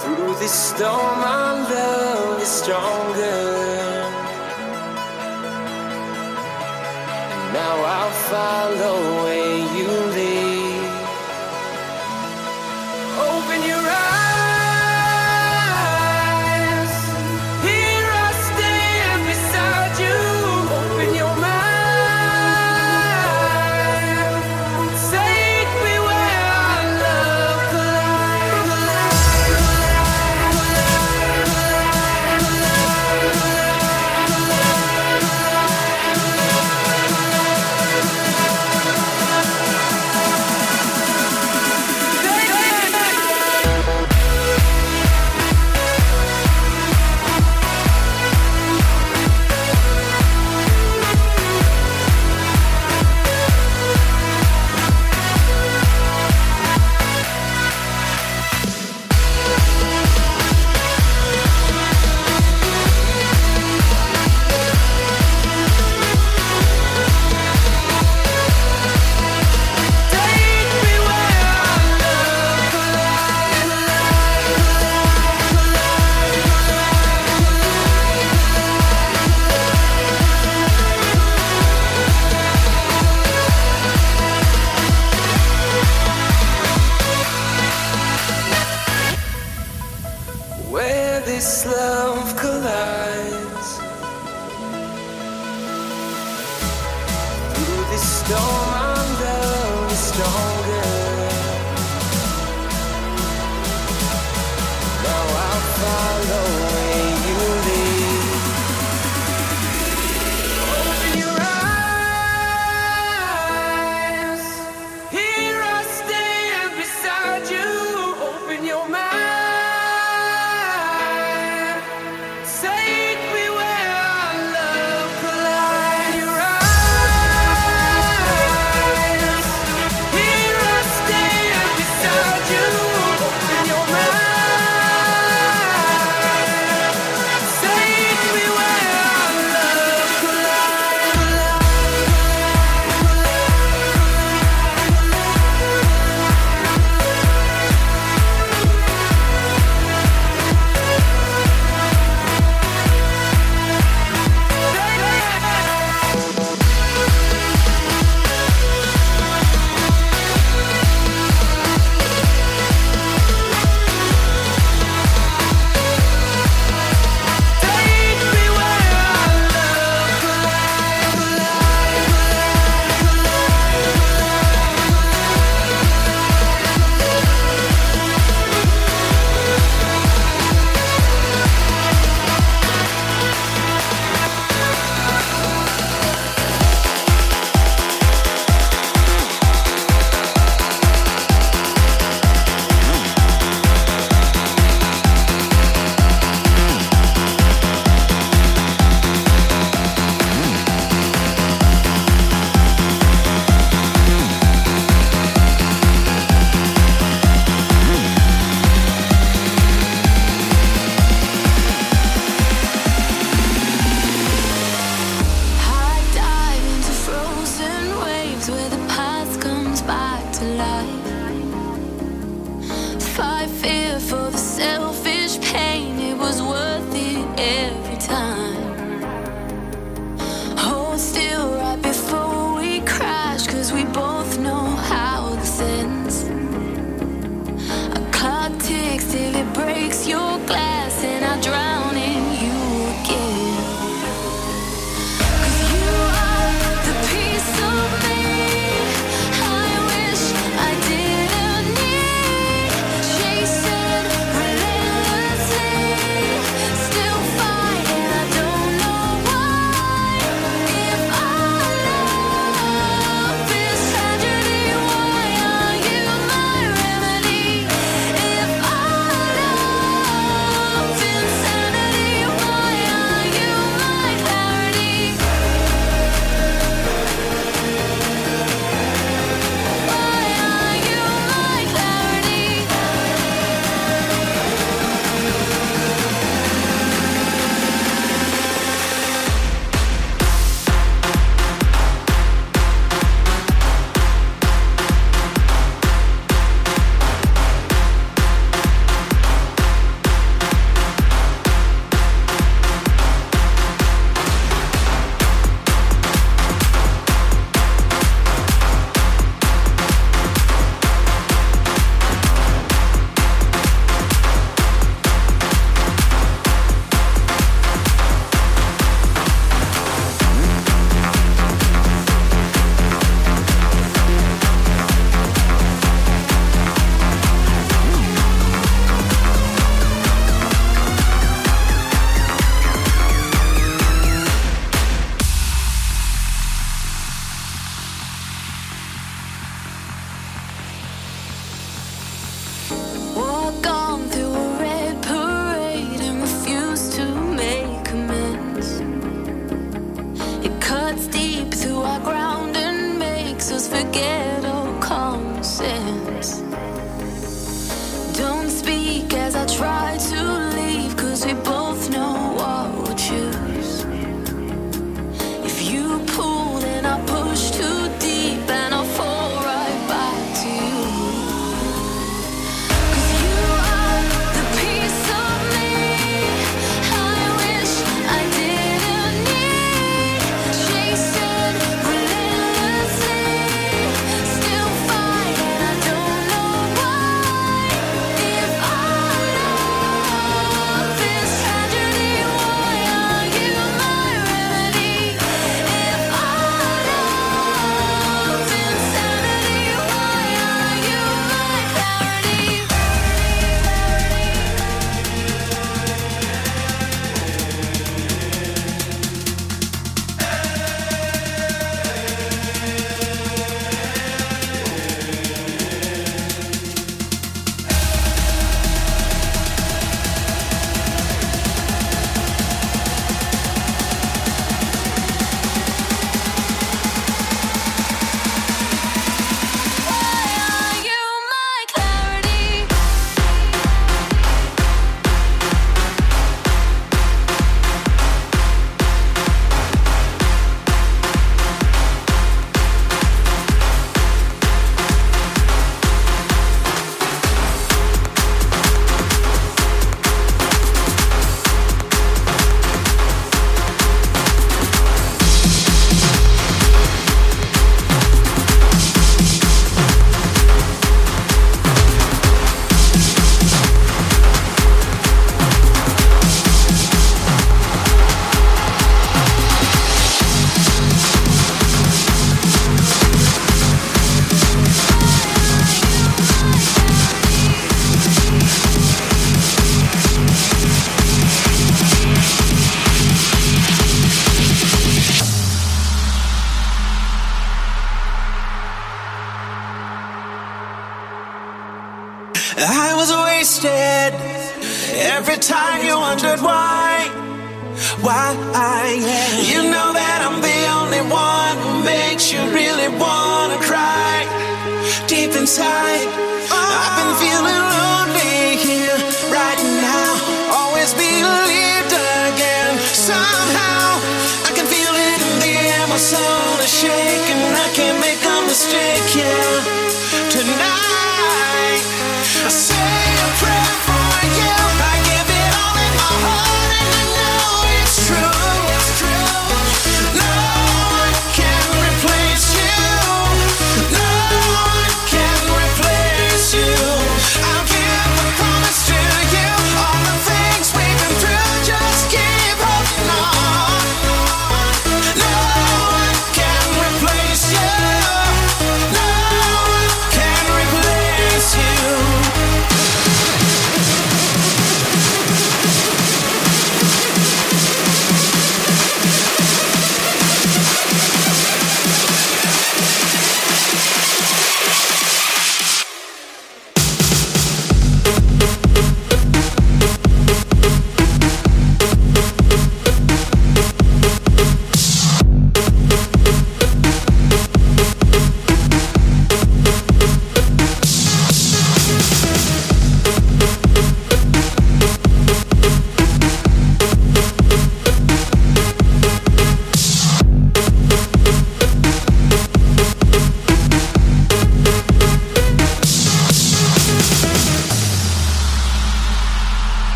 Through this storm, our love is stronger. Now I'll follow it.